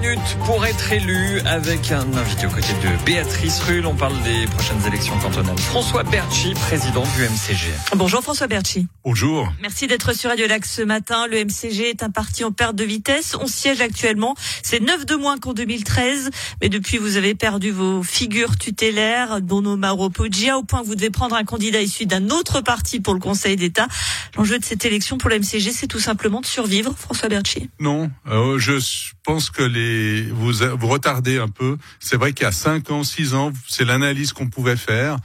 minutes pour être élu avec un invité aux côtés de Béatrice Rulle. On parle des prochaines élections cantonales. François Berchi, président du MCG. Bonjour François Berchi. Bonjour. Merci d'être sur Radio Lac ce matin. Le MCG est un parti en perte de vitesse. On siège actuellement. C'est 9 de moins qu'en 2013. Mais depuis, vous avez perdu vos figures tutélaires, dont Maro Poggia, au point que vous devez prendre un candidat issu d'un autre parti pour le Conseil d'État. L'enjeu de cette élection pour le MCG, c'est tout simplement de survivre, François Berchi. Non, euh, je pense que les vous vous retardez un peu. C'est vrai qu'il y a 5 ans, 6 ans, c'est l'analyse qu'on pouvait faire.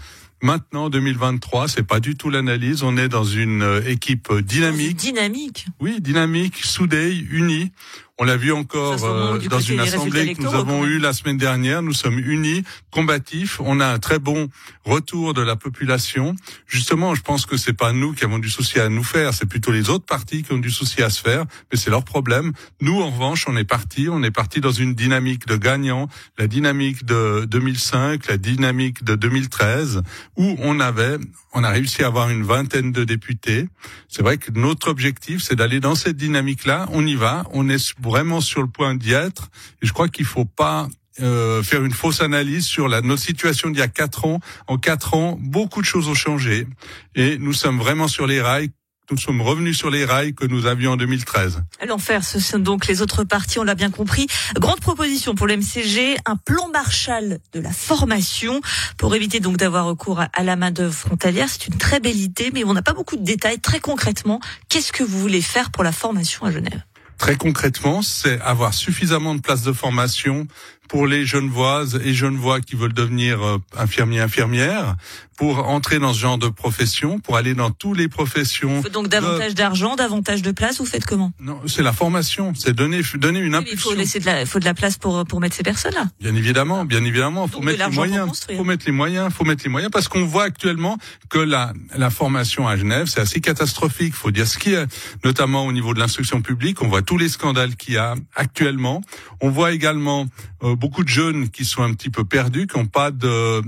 Maintenant, 2023, c'est pas du tout l'analyse. On est dans une euh, équipe dynamique. Dynamique. Oui, dynamique, soudée, unie. On l'a vu encore euh, dans une assemblée que nous avons eue la semaine dernière. Nous sommes unis, combatifs. On a un très bon retour de la population. Justement, je pense que c'est pas nous qui avons du souci à nous faire, c'est plutôt les autres partis qui ont du souci à se faire. Mais c'est leur problème. Nous, en revanche, on est parti. On est parti dans une dynamique de gagnants, la dynamique de 2005, la dynamique de 2013, où on avait, on a réussi à avoir une vingtaine de députés. C'est vrai que notre objectif, c'est d'aller dans cette dynamique-là. On y va. On est vraiment sur le point d'y être. Et je crois qu'il faut pas euh, faire une fausse analyse sur la, notre situation d'il y a quatre ans. En quatre ans, beaucoup de choses ont changé et nous sommes vraiment sur les rails nous sommes revenus sur les rails que nous avions en 2013. L'enfer, ce sont donc les autres partis, on l'a bien compris. Grande proposition pour l'MCG, un plan Marshall de la formation pour éviter donc d'avoir recours à la main d'œuvre frontalière. C'est une très belle idée, mais on n'a pas beaucoup de détails. Très concrètement, qu'est-ce que vous voulez faire pour la formation à Genève? Très concrètement, c'est avoir suffisamment de places de formation pour les Genevoises et Genevois qui veulent devenir euh, infirmiers, infirmières, pour entrer dans ce genre de profession, pour aller dans toutes les professions. Il faut donc davantage d'argent, davantage de place. Vous faites comment? Non, c'est la formation, c'est donner donner une impulsion. il faut laisser de la, faut de la place pour pour mettre ces personnes-là. Bien évidemment, bien évidemment, faut mettre les moyens. Faut mettre les moyens, faut mettre les moyens, parce qu'on voit actuellement que la la formation à Genève, c'est assez catastrophique. Faut dire ce qui est, notamment au niveau de l'instruction publique. On voit tous les scandales qu'il y a actuellement. On voit également euh, beaucoup de jeunes qui sont un petit peu perdus, qui n'ont pas de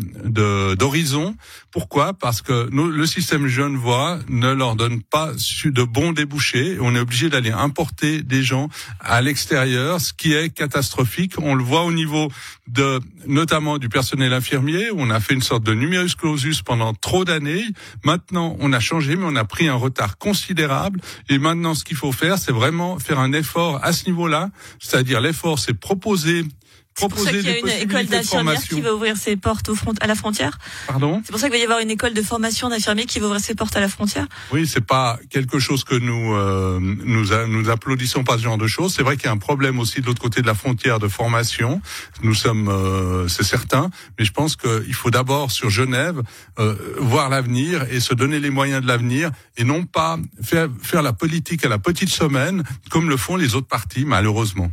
d'horizon. Pourquoi? Parce que le système genevois ne leur donne pas de bons débouchés. On est obligé d'aller importer des gens à l'extérieur, ce qui est catastrophique. On le voit au niveau de, notamment du personnel infirmier. On a fait une sorte de numerus clausus pendant trop d'années. Maintenant, on a changé, mais on a pris un retard considérable. Et maintenant, ce qu'il faut faire, c'est vraiment faire un effort à ce niveau-là. C'est-à-dire, l'effort, c'est proposer c'est pour ça qu'il y a une école d'infirmières qui va ouvrir ses portes au front, à la frontière. Pardon? C'est pour ça qu'il va y avoir une école de formation d'infirmiers qui va ouvrir ses portes à la frontière. Oui, c'est pas quelque chose que nous euh, nous, nous applaudissons pas ce genre de choses. C'est vrai qu'il y a un problème aussi de l'autre côté de la frontière de formation. Nous sommes, euh, c'est certain, mais je pense qu'il faut d'abord sur Genève euh, voir l'avenir et se donner les moyens de l'avenir et non pas faire faire la politique à la petite semaine comme le font les autres partis malheureusement.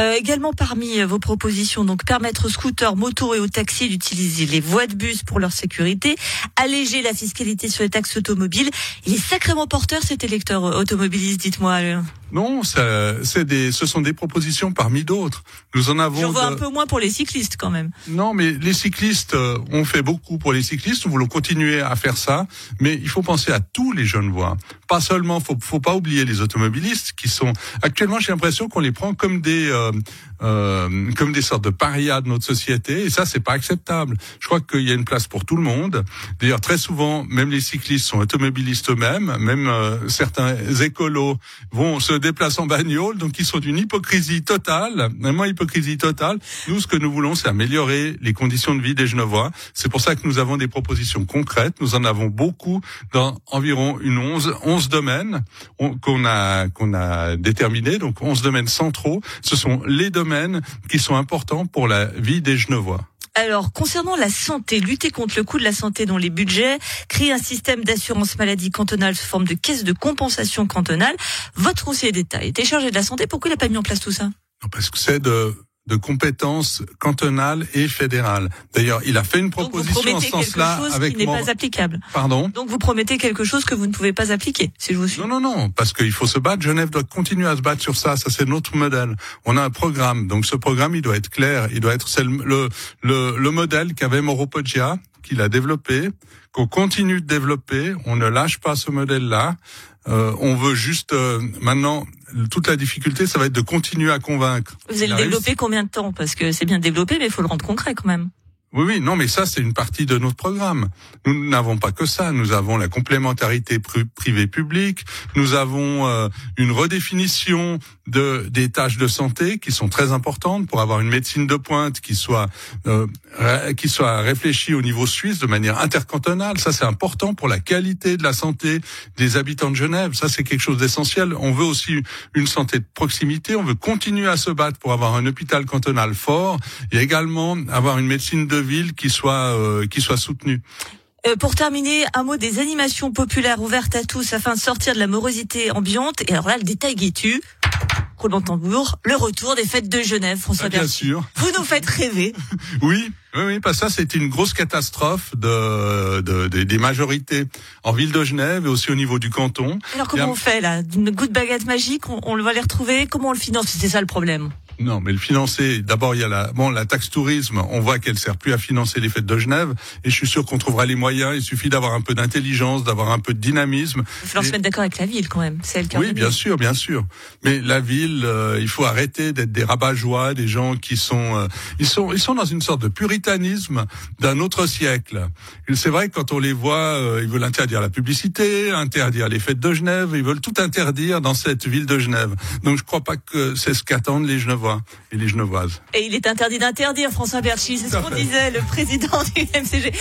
Euh, également parmi euh, vos propositions, donc permettre aux scooters, motos et aux taxis d'utiliser les voies de bus pour leur sécurité, alléger la fiscalité sur les taxes automobiles. Il est sacrément porteur cet électeur automobiliste, dites-moi. Non, c'est des, ce sont des propositions parmi d'autres. Nous en avons. J'en vois un peu moins pour les cyclistes quand même. Non, mais les cyclistes, on fait beaucoup pour les cyclistes. Nous voulons continuer à faire ça, mais il faut penser à tous les jeunes voies. Pas seulement, faut, faut pas oublier les automobilistes qui sont actuellement. J'ai l'impression qu'on les prend comme des euh, euh, comme des sortes de parias de notre société et ça c'est pas acceptable. Je crois qu'il y a une place pour tout le monde. D'ailleurs très souvent même les cyclistes sont automobilistes eux-mêmes, même euh, certains écolos vont se déplacer en bagnole donc ils sont d'une hypocrisie totale, vraiment hypocrisie totale. Nous ce que nous voulons c'est améliorer les conditions de vie des Genevois. C'est pour ça que nous avons des propositions concrètes, nous en avons beaucoup dans environ une 11 11 domaines qu'on a qu'on a déterminés donc 11 domaines centraux. Ce sont les domaines qui sont importants pour la vie des Genevois. Alors, concernant la santé, lutter contre le coût de la santé dans les budgets, créer un système d'assurance maladie cantonale sous forme de caisse de compensation cantonale, votre conseiller d'État était chargé de la santé. Pourquoi il n'a pas mis en place tout ça? Parce que c'est de de compétences cantonales et fédérales. D'ailleurs, il a fait une proposition en ce sens-là avec qui n'est pas applicable. Pardon. Donc vous promettez quelque chose que vous ne pouvez pas appliquer, si je vous suis. Non, non, non, parce qu'il faut se battre. Genève doit continuer à se battre sur ça. Ça, c'est notre modèle. On a un programme, donc ce programme, il doit être clair. Il doit être le le, le modèle qu'avait Moropogia, qu'il a développé, qu'on continue de développer. On ne lâche pas ce modèle-là. On veut juste maintenant toute la difficulté, ça va être de continuer à convaincre. Vous allez le développer combien de temps? Parce que c'est bien développé, mais il faut le rendre concret quand même. Oui, oui, non, mais ça, c'est une partie de notre programme. Nous n'avons pas que ça. Nous avons la complémentarité privée-publique. Nous avons euh, une redéfinition de des tâches de santé qui sont très importantes pour avoir une médecine de pointe qui soit euh, qui soit réfléchie au niveau suisse de manière intercantonale. Ça, c'est important pour la qualité de la santé des habitants de Genève. Ça, c'est quelque chose d'essentiel. On veut aussi une santé de proximité. On veut continuer à se battre pour avoir un hôpital cantonal fort et également avoir une médecine de ville qui soit euh, qui soit soutenue. Euh, pour terminer, un mot des animations populaires ouvertes à tous afin de sortir de la morosité ambiante. Et alors là, le détail tu roulement tambour, le retour des fêtes de Genève, François ah, Bien sûr. Vous nous faites rêver. oui, oui, oui, parce que ça, c'est une grosse catastrophe de, de, des majorités en ville de Genève et aussi au niveau du canton. Alors comment on fait là? D'une goutte baguette magique, on, on va les retrouver? Comment on le finance? C'est ça le problème. Non, mais le financer, d'abord il y a la bon la taxe tourisme, on voit qu'elle sert plus à financer les fêtes de Genève et je suis sûr qu'on trouvera les moyens, il suffit d'avoir un peu d'intelligence, d'avoir un peu de dynamisme. Il faut se mettre d'accord avec la ville quand même, c'est elle qui Oui, bien sûr, bien sûr. Mais la ville, euh, il faut arrêter d'être des rabat-joie, des gens qui sont euh, ils sont ils sont dans une sorte de puritanisme d'un autre siècle. C'est vrai que quand on les voit, euh, ils veulent interdire la publicité, interdire les fêtes de Genève, ils veulent tout interdire dans cette ville de Genève. Donc je crois pas que c'est ce qu'attendent les Genevois et les Genevoises. Et il est interdit d'interdire, François Berchi, c'est ce qu'on disait, le président du MCG.